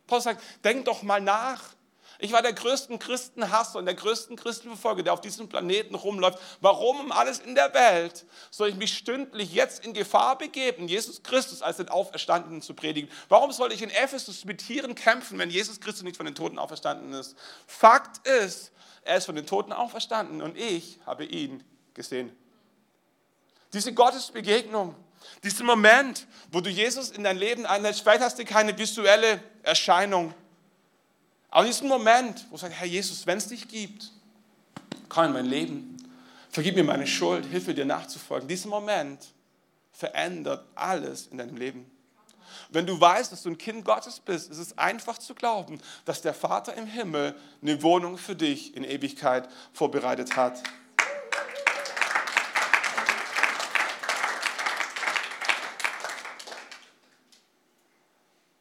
A: Paulus sagt, denk doch mal nach. Ich war der größte Christenhasser und der größte Christenverfolger, der auf diesem Planeten rumläuft. Warum um alles in der Welt soll ich mich stündlich jetzt in Gefahr begeben, Jesus Christus als den Auferstandenen zu predigen? Warum soll ich in Ephesus mit Tieren kämpfen, wenn Jesus Christus nicht von den Toten auferstanden ist? Fakt ist, er ist von den Toten auferstanden und ich habe ihn gesehen. Diese Gottesbegegnung, dieser Moment, wo du Jesus in dein Leben einlädst, vielleicht hast du keine visuelle Erscheinung, aber in diesem Moment, wo du sagst, Herr Jesus, wenn es dich gibt, komm in mein Leben. Vergib mir meine Schuld, hilf dir nachzufolgen. Dieser Moment verändert alles in deinem Leben. Wenn du weißt, dass du ein Kind Gottes bist, ist es einfach zu glauben, dass der Vater im Himmel eine Wohnung für dich in Ewigkeit vorbereitet hat.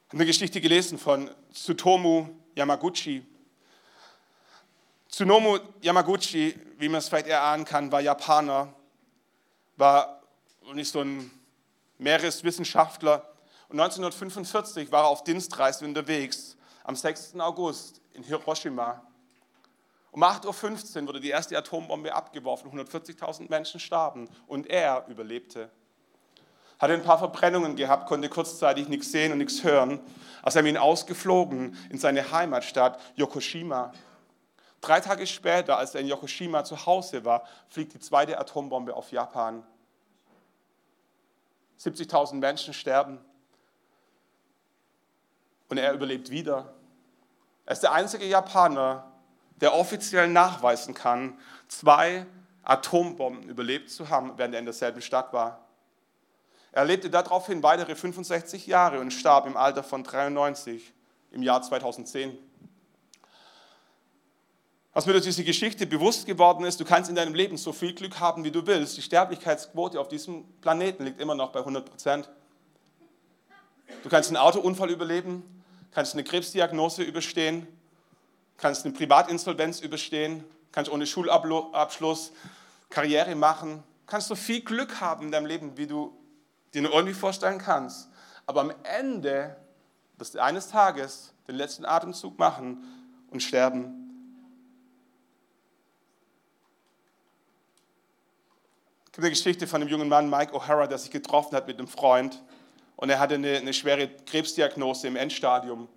A: Ich eine Geschichte gelesen von Tsutomu Yamaguchi. Tsunomu Yamaguchi, wie man es vielleicht erahnen kann, war Japaner, war nicht so ein Meereswissenschaftler. Und 1945 war er auf Dienstreise unterwegs, am 6. August in Hiroshima. Um 8.15 Uhr wurde die erste Atombombe abgeworfen, 140.000 Menschen starben und er überlebte. Hatte ein paar Verbrennungen gehabt, konnte kurzzeitig nichts sehen und nichts hören. Als er ihn ausgeflogen in seine Heimatstadt Yokoshima. Drei Tage später, als er in Yokoshima zu Hause war, fliegt die zweite Atombombe auf Japan. 70.000 Menschen sterben und er überlebt wieder. Er ist der einzige Japaner, der offiziell nachweisen kann, zwei Atombomben überlebt zu haben, während er in derselben Stadt war. Er lebte daraufhin weitere 65 Jahre und starb im Alter von 93 im Jahr 2010. Was mir durch diese Geschichte bewusst geworden ist, du kannst in deinem Leben so viel Glück haben, wie du willst. Die Sterblichkeitsquote auf diesem Planeten liegt immer noch bei 100 Prozent. Du kannst einen Autounfall überleben, kannst eine Krebsdiagnose überstehen, kannst eine Privatinsolvenz überstehen, kannst ohne Schulabschluss Karriere machen, kannst so viel Glück haben in deinem Leben, wie du dir nur irgendwie vorstellen kannst. Aber am Ende wirst du eines Tages den letzten Atemzug machen und sterben. Es gibt eine Geschichte von einem jungen Mann, Mike O'Hara, der sich getroffen hat mit einem Freund und er hatte eine, eine schwere Krebsdiagnose im Endstadium.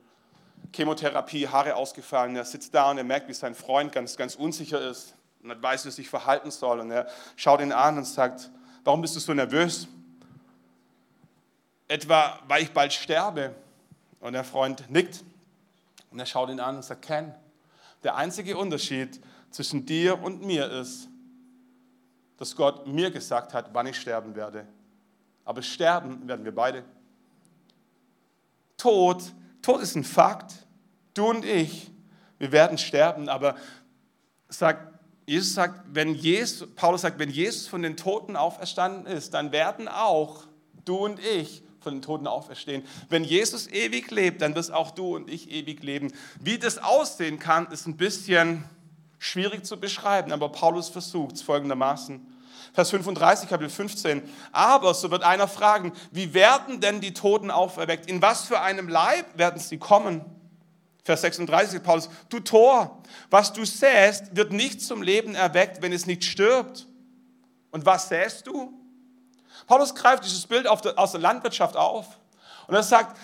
A: Chemotherapie, Haare ausgefallen. Er sitzt da und er merkt, wie sein Freund ganz, ganz unsicher ist und nicht weiß, wie er sich verhalten soll. Und er schaut ihn an und sagt, warum bist du so nervös? Etwa, weil ich bald sterbe. Und der Freund nickt und er schaut ihn an und sagt, Ken, der einzige Unterschied zwischen dir und mir ist, dass Gott mir gesagt hat, wann ich sterben werde. Aber sterben werden wir beide. Tod, Tod ist ein Fakt. Du und ich, wir werden sterben. Aber sagt, Jesus sagt, wenn Jesus, Paulus sagt, wenn Jesus von den Toten auferstanden ist, dann werden auch du und ich von den Toten auferstehen. Wenn Jesus ewig lebt, dann wirst auch du und ich ewig leben. Wie das aussehen kann, ist ein bisschen schwierig zu beschreiben, aber Paulus versucht es folgendermaßen. Vers 35, Kapitel 15. Aber, so wird einer fragen, wie werden denn die Toten auferweckt? In was für einem Leib werden sie kommen? Vers 36, Paulus, du Tor, was du säst, wird nicht zum Leben erweckt, wenn es nicht stirbt. Und was säst du? Paulus greift dieses Bild aus der Landwirtschaft auf und er sagt,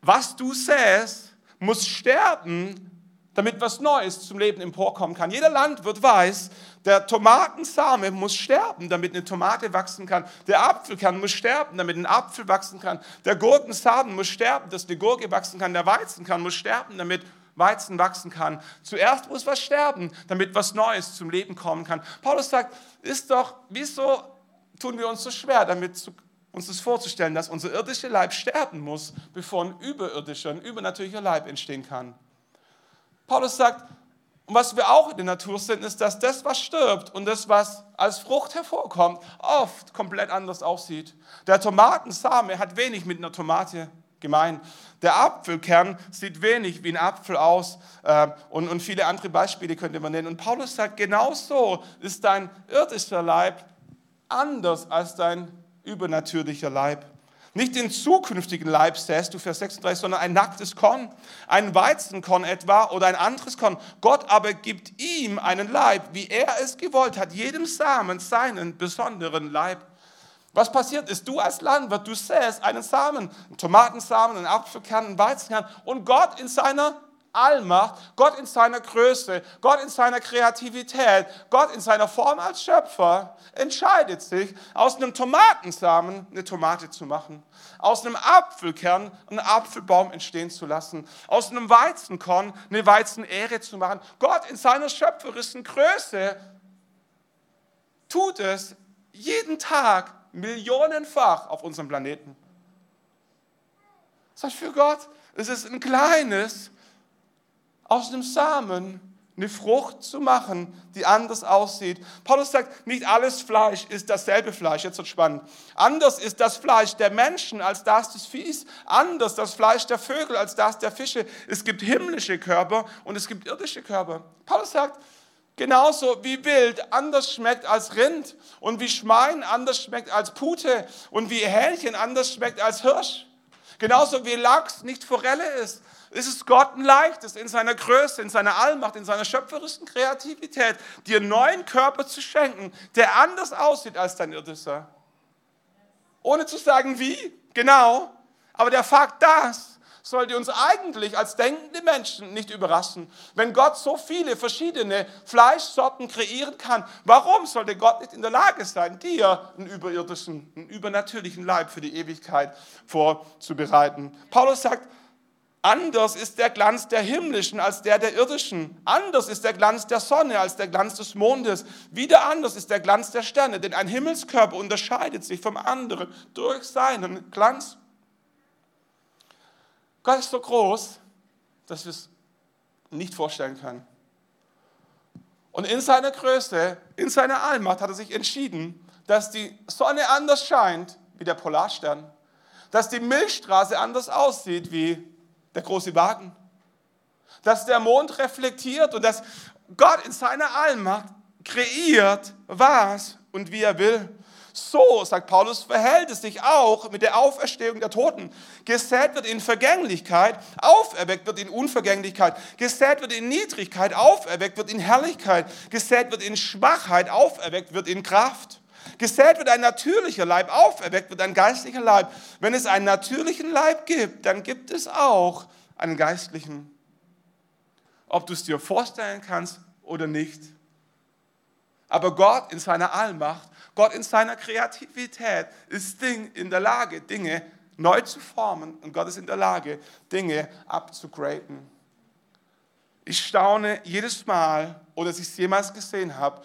A: was du säst, muss sterben, damit was Neues zum Leben emporkommen kann. Jeder Landwirt weiß, der Tomatensame muss sterben, damit eine Tomate wachsen kann. Der Apfelkern muss sterben, damit ein Apfel wachsen kann. Der Gurkensamen muss sterben, dass eine Gurke wachsen kann. Der Weizenkern muss sterben, damit Weizen wachsen kann. Zuerst muss was sterben, damit was Neues zum Leben kommen kann. Paulus sagt, ist doch, wieso tun wir uns so schwer, damit zu, uns das vorzustellen, dass unser irdischer Leib sterben muss, bevor ein überirdischer, ein übernatürlicher Leib entstehen kann. Paulus sagt, und was wir auch in der Natur sind, ist, dass das, was stirbt und das, was als Frucht hervorkommt, oft komplett anders aussieht. Der Tomatensame hat wenig mit einer Tomate gemein. Der Apfelkern sieht wenig wie ein Apfel aus äh, und, und viele andere Beispiele könnte man nennen. Und Paulus sagt, genau so ist dein irdischer Leib anders als dein übernatürlicher Leib. Nicht den zukünftigen Leib säst du, Vers 36, sondern ein nacktes Korn, ein Weizenkorn etwa oder ein anderes Korn. Gott aber gibt ihm einen Leib, wie er es gewollt hat, jedem Samen seinen besonderen Leib. Was passiert ist, du als Landwirt, du säst einen Samen, einen Tomatensamen, einen Apfelkern, einen Weizenkern und Gott in seiner Allmacht, Gott in seiner Größe, Gott in seiner Kreativität, Gott in seiner Form als Schöpfer entscheidet sich, aus einem Tomatensamen eine Tomate zu machen, aus einem Apfelkern einen Apfelbaum entstehen zu lassen, aus einem Weizenkorn eine Weizenähre zu machen. Gott in seiner schöpferischen Größe tut es jeden Tag millionenfach auf unserem Planeten. Das heißt, für Gott ist es ein kleines, aus dem Samen eine Frucht zu machen, die anders aussieht. Paulus sagt, nicht alles Fleisch ist dasselbe Fleisch. Jetzt wird spannend. Anders ist das Fleisch der Menschen als das des Viehs. Anders das Fleisch der Vögel als das der Fische. Es gibt himmlische Körper und es gibt irdische Körper. Paulus sagt, Genauso wie Wild anders schmeckt als Rind und wie Schwein anders schmeckt als Pute und wie Hähnchen anders schmeckt als Hirsch. Genauso wie Lachs nicht Forelle ist, ist es Gott ein leichtes, in seiner Größe, in seiner Allmacht, in seiner schöpferischen Kreativität, dir einen neuen Körper zu schenken, der anders aussieht als dein irdischer. Ohne zu sagen wie, genau, aber der Fakt, dass sollte uns eigentlich als denkende Menschen nicht überraschen. Wenn Gott so viele verschiedene Fleischsorten kreieren kann, warum sollte Gott nicht in der Lage sein, dir einen überirdischen, einen übernatürlichen Leib für die Ewigkeit vorzubereiten? Paulus sagt, Anders ist der Glanz der himmlischen als der der irdischen. Anders ist der Glanz der Sonne als der Glanz des Mondes. Wieder anders ist der Glanz der Sterne, denn ein Himmelskörper unterscheidet sich vom anderen durch seinen Glanz. Gott ist so groß, dass wir es nicht vorstellen können. Und in seiner Größe, in seiner Allmacht hat er sich entschieden, dass die Sonne anders scheint wie der Polarstern, dass die Milchstraße anders aussieht wie der große Wagen, dass der Mond reflektiert und dass Gott in seiner Allmacht kreiert, was und wie er will. So, sagt Paulus, verhält es sich auch mit der Auferstehung der Toten. Gesät wird in Vergänglichkeit, auferweckt wird in Unvergänglichkeit. Gesät wird in Niedrigkeit, auferweckt wird in Herrlichkeit. Gesät wird in Schwachheit, auferweckt wird in Kraft. Gesät wird ein natürlicher Leib, auferweckt wird ein geistlicher Leib. Wenn es einen natürlichen Leib gibt, dann gibt es auch einen geistlichen. Ob du es dir vorstellen kannst oder nicht. Aber Gott in seiner Allmacht Gott in seiner Kreativität ist Ding in der Lage, Dinge neu zu formen und Gott ist in der Lage, Dinge abzugraden. Ich staune jedes Mal, oder dass ich es jemals gesehen habe,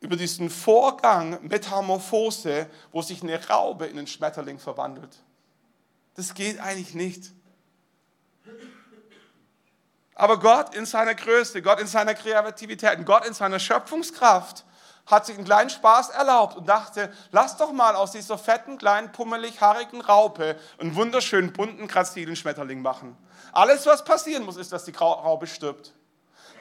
A: über diesen Vorgang Metamorphose, wo sich eine Raube in einen Schmetterling verwandelt. Das geht eigentlich nicht. Aber Gott in seiner Größe, Gott in seiner Kreativität, Gott in seiner Schöpfungskraft hat sich einen kleinen Spaß erlaubt und dachte, lass doch mal aus dieser fetten, kleinen, pummelig haarigen Raupe einen wunderschönen, bunten, grazilen Schmetterling machen. Alles, was passieren muss, ist, dass die Raupe stirbt.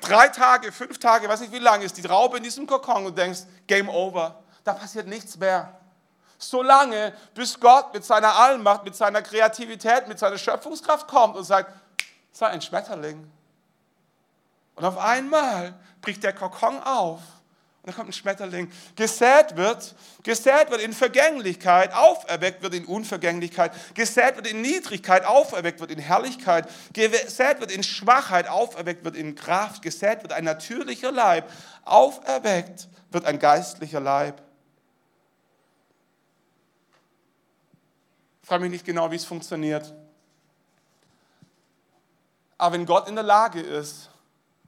A: Drei Tage, fünf Tage, weiß nicht wie lange, ist die Raupe in diesem Kokon und denkst, Game over. Da passiert nichts mehr. So lange, bis Gott mit seiner Allmacht, mit seiner Kreativität, mit seiner Schöpfungskraft kommt und sagt, sei ein Schmetterling. Und auf einmal bricht der Kokon auf da kommt ein Schmetterling. Gesät wird, gesät wird in Vergänglichkeit, auferweckt wird in Unvergänglichkeit. Gesät wird in Niedrigkeit, auferweckt wird in Herrlichkeit. Gesät wird in Schwachheit, auferweckt wird in Kraft. Gesät wird ein natürlicher Leib, auferweckt wird ein geistlicher Leib. Ich frage mich nicht genau, wie es funktioniert. Aber wenn Gott in der Lage ist,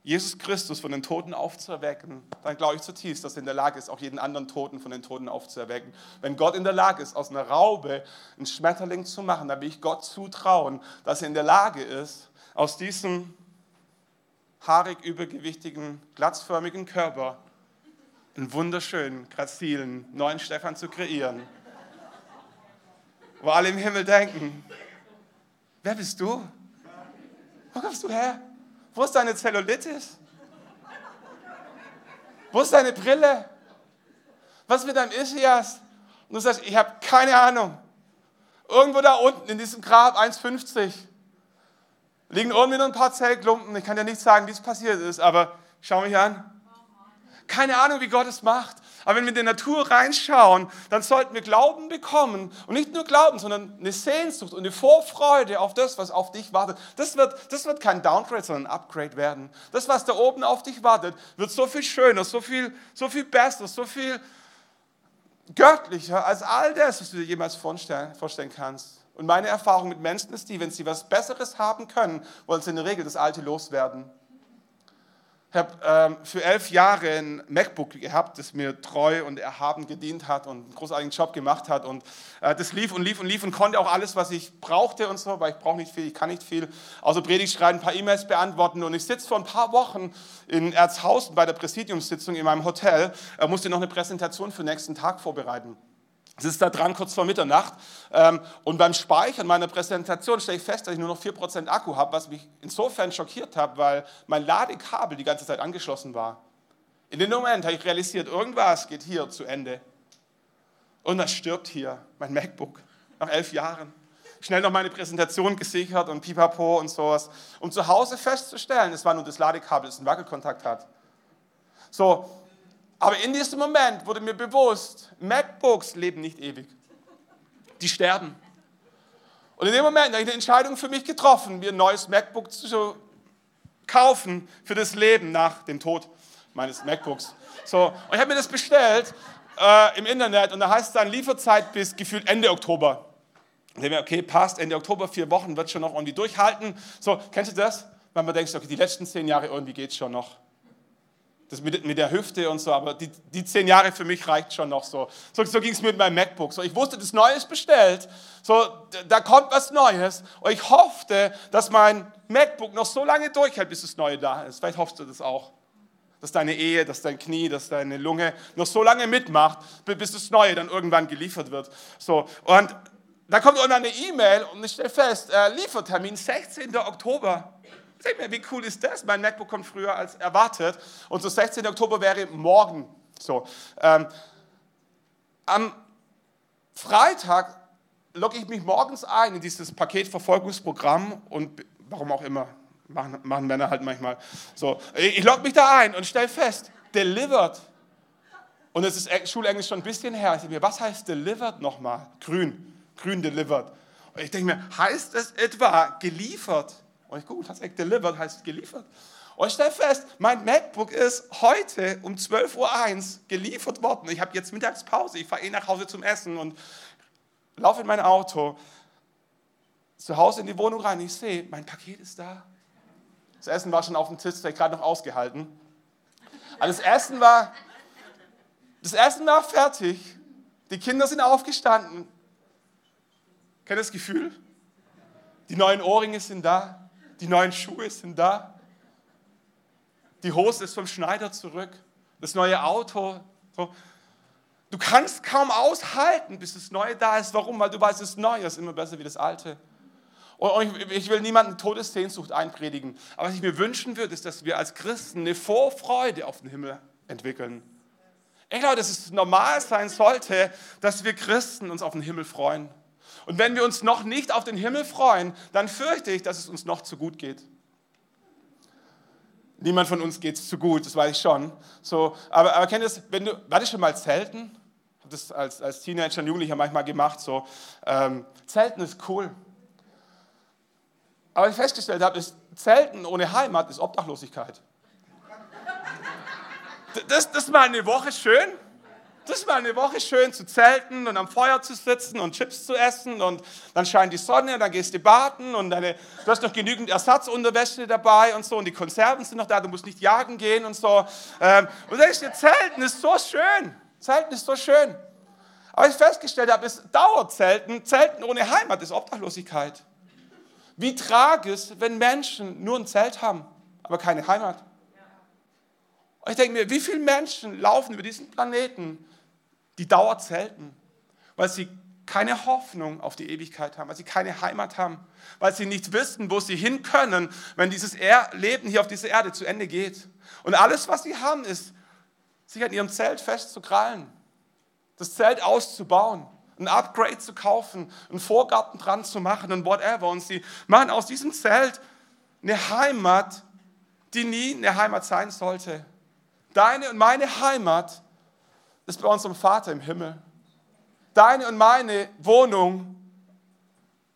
A: Jesus Christus von den Toten aufzuerwecken, dann glaube ich zutiefst, dass er in der Lage ist, auch jeden anderen Toten von den Toten aufzuerwecken. Wenn Gott in der Lage ist, aus einer Raube einen Schmetterling zu machen, dann will ich Gott zutrauen, dass er in der Lage ist, aus diesem haarig übergewichtigen, glatzförmigen Körper einen wunderschönen, grazilen neuen Stefan zu kreieren. Wo alle im Himmel denken, wer bist du? Wo kommst du her? Wo ist deine Zellulitis? Wo ist deine Brille? Was mit deinem Ischias? Und du sagst, ich habe keine Ahnung. Irgendwo da unten in diesem Grab 1,50 liegen irgendwie nur ein paar Zellklumpen. Ich kann dir nicht sagen, wie es passiert ist, aber schau mich an. Keine Ahnung, wie Gott es macht. Aber wenn wir in die Natur reinschauen, dann sollten wir Glauben bekommen. Und nicht nur Glauben, sondern eine Sehnsucht und eine Vorfreude auf das, was auf dich wartet. Das wird, das wird kein Downgrade, sondern ein Upgrade werden. Das, was da oben auf dich wartet, wird so viel schöner, so viel, so viel besser, so viel göttlicher als all das, was du dir jemals vorstellen, vorstellen kannst. Und meine Erfahrung mit Menschen ist die, wenn sie was Besseres haben können, wollen sie in der Regel das Alte loswerden. Habe ähm, für elf Jahre ein MacBook gehabt, das mir treu und erhaben gedient hat und einen großartigen Job gemacht hat. Und äh, das lief und lief und lief und konnte auch alles, was ich brauchte und so, weil ich brauche nicht viel, ich kann nicht viel, außer Predigt schreiben, ein paar E-Mails beantworten. Und ich sitze vor ein paar Wochen in Erzhausen bei der Präsidiumssitzung in meinem Hotel, äh, musste noch eine Präsentation für den nächsten Tag vorbereiten. Ist da dran, kurz vor Mitternacht. Ähm, und beim Speichern meiner Präsentation stelle ich fest, dass ich nur noch 4% Akku habe, was mich insofern schockiert hat, weil mein Ladekabel die ganze Zeit angeschlossen war. In dem Moment habe ich realisiert, irgendwas geht hier zu Ende. Und das stirbt hier, mein MacBook, nach elf Jahren. Schnell noch meine Präsentation gesichert und pipapo und sowas, um zu Hause festzustellen, es war nur das Ladekabel, das einen Wackelkontakt hat. So, aber in diesem Moment wurde mir bewusst, MacBooks leben nicht ewig. Die sterben. Und in dem Moment habe ich eine Entscheidung für mich getroffen, mir ein neues MacBook zu kaufen für das Leben nach dem Tod meines MacBooks. So, und ich habe mir das bestellt äh, im Internet und da heißt es dann Lieferzeit bis gefühlt Ende Oktober. Und ich mir, okay, passt, Ende Oktober, vier Wochen, wird schon noch irgendwie durchhalten. So, kennst du das? Wenn man denkt, okay, die letzten zehn Jahre irgendwie geht es schon noch das mit, mit der Hüfte und so, aber die, die zehn Jahre für mich reicht schon noch so. So, so ging es mit meinem MacBook. So, ich wusste, das Neue ist bestellt, so, da kommt was Neues und ich hoffte, dass mein MacBook noch so lange durchhält, bis das Neue da ist. Vielleicht hoffst du das auch. Dass deine Ehe, dass dein Knie, dass deine Lunge noch so lange mitmacht, bis das Neue dann irgendwann geliefert wird. So, und da kommt irgendwann eine E-Mail und ich stelle fest, äh, Liefertermin 16. Oktober. Seht mir, wie cool ist das? Mein MacBook kommt früher als erwartet. Und so 16. Oktober wäre morgen. So, ähm, am Freitag logge ich mich morgens ein in dieses Paketverfolgungsprogramm und warum auch immer, machen, machen Männer halt manchmal. So, ich logge mich da ein und stelle fest, delivered. Und es ist Schulenglisch schon ein bisschen her. Ich denke mir, was heißt delivered nochmal? Grün, grün delivered. Und ich denke mir, heißt es etwa geliefert? Und ich hast echt delivered, heißt geliefert. Und ich stelle fest, mein MacBook ist heute um 12.01 Uhr geliefert worden. Ich habe jetzt Mittagspause, ich fahre eh nach Hause zum Essen und laufe in mein Auto, zu Hause in die Wohnung rein. Ich sehe, mein Paket ist da. Das Essen war schon auf dem Tisch, ich gerade noch ausgehalten. Aber das Essen war, das Essen war fertig. Die Kinder sind aufgestanden. Kennt ihr das Gefühl? Die neuen Ohrringe sind da. Die neuen Schuhe sind da. Die Hose ist vom Schneider zurück. Das neue Auto. So. Du kannst kaum aushalten, bis das Neue da ist. Warum? Weil du weißt, das Neue ist immer besser wie das Alte. Und ich will niemanden Todessehnsucht einpredigen. Aber was ich mir wünschen würde, ist, dass wir als Christen eine Vorfreude auf den Himmel entwickeln. Ich glaube, dass es normal sein sollte, dass wir Christen uns auf den Himmel freuen. Und wenn wir uns noch nicht auf den Himmel freuen, dann fürchte ich, dass es uns noch zu gut geht. Niemand von uns geht es zu gut, das weiß ich schon. So, aber, aber kennt ihr das, wenn du, war das schon mal Zelten? Ich habe das als, als Teenager und Jugendlicher manchmal gemacht. So, ähm, Zelten ist cool. Aber ich festgestellt habe, ist Zelten ohne Heimat ist Obdachlosigkeit. Das, das ist mal eine Woche schön, das ist mal eine Woche schön zu zelten und am Feuer zu sitzen und Chips zu essen und dann scheint die Sonne und dann gehst du baden und deine, du hast noch genügend Ersatzunterwäsche dabei und so und die Konserven sind noch da, du musst nicht jagen gehen und so. Ähm, und dann denkst du, Zelten ist so schön. Zelten ist so schön. Aber ich festgestellt habe, es dauert Zelten. Zelten ohne Heimat ist Obdachlosigkeit. Wie tragisch, wenn Menschen nur ein Zelt haben, aber keine Heimat. Und ich denke mir, wie viele Menschen laufen über diesen Planeten die dauert selten, weil sie keine Hoffnung auf die Ewigkeit haben, weil sie keine Heimat haben, weil sie nicht wissen, wo sie hin können, wenn dieses Leben hier auf dieser Erde zu Ende geht. Und alles, was sie haben, ist, sich an ihrem Zelt festzukrallen, das Zelt auszubauen, ein Upgrade zu kaufen, einen Vorgarten dran zu machen und whatever. Und sie machen aus diesem Zelt eine Heimat, die nie eine Heimat sein sollte. Deine und meine Heimat ist bei unserem Vater im Himmel. Deine und meine Wohnung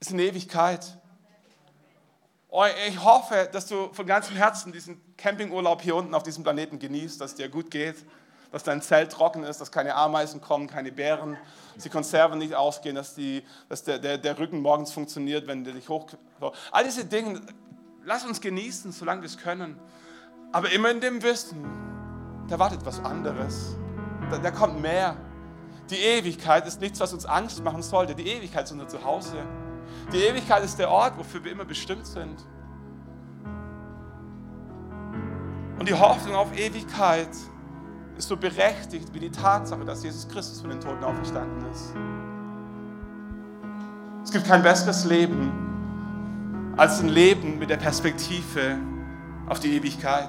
A: ist in Ewigkeit. Ich hoffe, dass du von ganzem Herzen diesen Campingurlaub hier unten auf diesem Planeten genießt, dass es dir gut geht, dass dein Zelt trocken ist, dass keine Ameisen kommen, keine Bären, dass die Konserven nicht ausgehen, dass, die, dass der, der, der Rücken morgens funktioniert, wenn du dich hoch... All diese Dinge, lass uns genießen, solange wir es können. Aber immer in dem Wissen, da wartet was anderes. Da, da kommt mehr. Die Ewigkeit ist nichts, was uns Angst machen sollte. Die Ewigkeit ist unser Zuhause. Die Ewigkeit ist der Ort, wofür wir immer bestimmt sind. Und die Hoffnung auf Ewigkeit ist so berechtigt wie die Tatsache, dass Jesus Christus von den Toten auferstanden ist. Es gibt kein besseres Leben als ein Leben mit der Perspektive auf die Ewigkeit.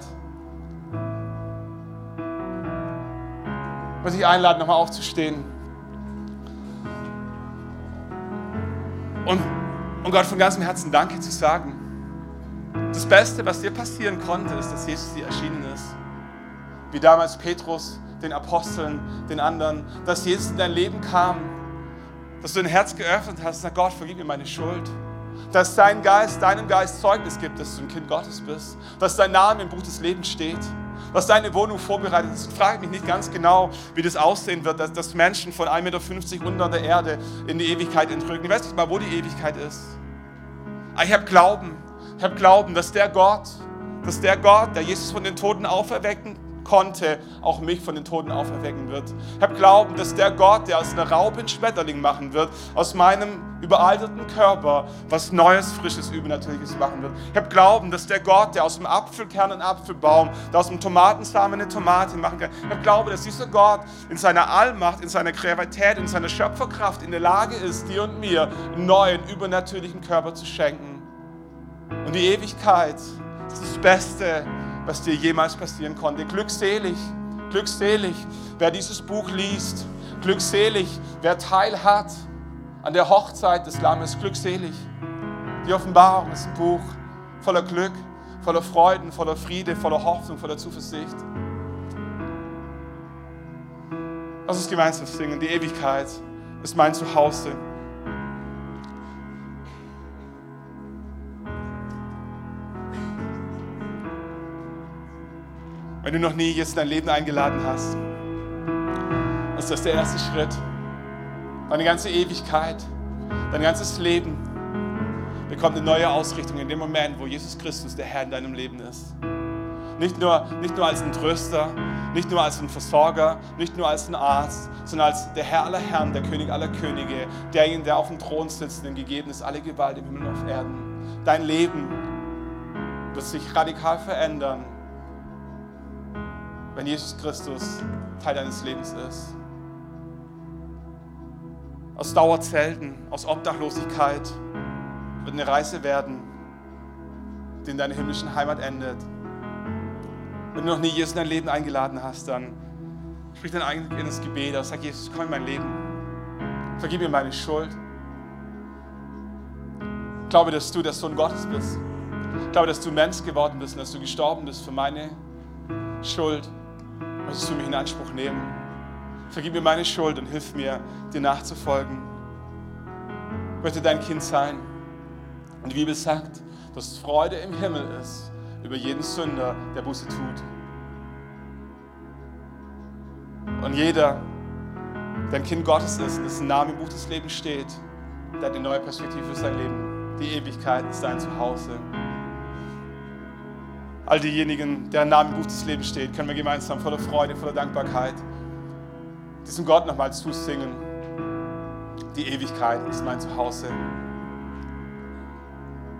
A: Ich möchte dich einladen, nochmal aufzustehen. Und, und Gott von ganzem Herzen Danke zu sagen. Das Beste, was dir passieren konnte, ist, dass Jesus dir erschienen ist. Wie damals Petrus, den Aposteln, den anderen, dass Jesus in dein Leben kam, dass du dein Herz geöffnet hast und sagst, Gott, vergib mir meine Schuld. Dass dein Geist, deinem Geist Zeugnis gibt, dass du ein Kind Gottes bist. Dass dein Name im Buch des Lebens steht. Dass deine Wohnung vorbereitet ist. Ich frage mich nicht ganz genau, wie das aussehen wird, dass, dass Menschen von 1,50 Meter unter der Erde in die Ewigkeit entrücken. Ich weiß nicht mal, wo die Ewigkeit ist. Aber ich habe Glauben. Ich habe Glauben, dass der Gott, dass der Gott, der Jesus von den Toten auferwecken konnte, auch mich von den Toten auferwecken wird. Ich habe Glauben, dass der Gott, der aus einer Raupe einen Schmetterling machen wird, aus meinem überalterten Körper was Neues, Frisches, Übernatürliches machen wird. Ich habe Glauben, dass der Gott, der aus dem Apfelkern einen Apfelbaum, der aus dem Tomatensamen eine Tomate machen kann. Ich habe Glauben, dass dieser Gott in seiner Allmacht, in seiner Kreativität, in seiner Schöpferkraft in der Lage ist, dir und mir einen neuen, übernatürlichen Körper zu schenken. Und die Ewigkeit ist das Beste, was dir jemals passieren konnte. Glückselig, glückselig, wer dieses Buch liest. Glückselig, wer Teil hat an der Hochzeit des Lammes. Glückselig. Die Offenbarung ist ein Buch voller Glück, voller Freuden, voller Friede, voller Hoffnung, voller Zuversicht. Lass uns gemeinsam singen. Die Ewigkeit ist mein Zuhause. Wenn du noch nie jetzt in dein Leben eingeladen hast, ist das der erste Schritt. Deine ganze Ewigkeit, dein ganzes Leben bekommt eine neue Ausrichtung in dem Moment, wo Jesus Christus der Herr in deinem Leben ist. Nicht nur, nicht nur als ein Tröster, nicht nur als ein Versorger, nicht nur als ein Arzt, sondern als der Herr aller Herren, der König aller Könige, derjenige, der auf dem Thron sitzt, dem gegeben ist alle Gewalt im Himmel und auf Erden. Dein Leben wird sich radikal verändern, wenn Jesus Christus Teil deines Lebens ist. Aus Dauerzelten, aus Obdachlosigkeit wird eine Reise werden, die in deiner himmlischen Heimat endet. Wenn du noch nie Jesus in dein Leben eingeladen hast, dann sprich dein eigenes Gebet aus. Sag, Jesus, komm in mein Leben. Vergib mir meine Schuld. Ich glaube, dass du der Sohn Gottes bist. Ich glaube, dass du Mensch geworden bist und dass du gestorben bist für meine Schuld möchtest du mich in Anspruch nehmen. Vergib mir meine Schuld und hilf mir, dir nachzufolgen. Ich möchte dein Kind sein. Und die Bibel sagt, dass Freude im Himmel ist über jeden Sünder, der Buße tut. Und jeder, der ein Kind Gottes ist und dessen Name im Buch des Lebens steht, der hat eine neue Perspektive für sein Leben. Die Ewigkeit ist sein Zuhause all diejenigen, deren Name im Buch des Lebens steht, können wir gemeinsam voller Freude, voller Dankbarkeit diesem Gott nochmal zusingen. Die Ewigkeit ist mein Zuhause.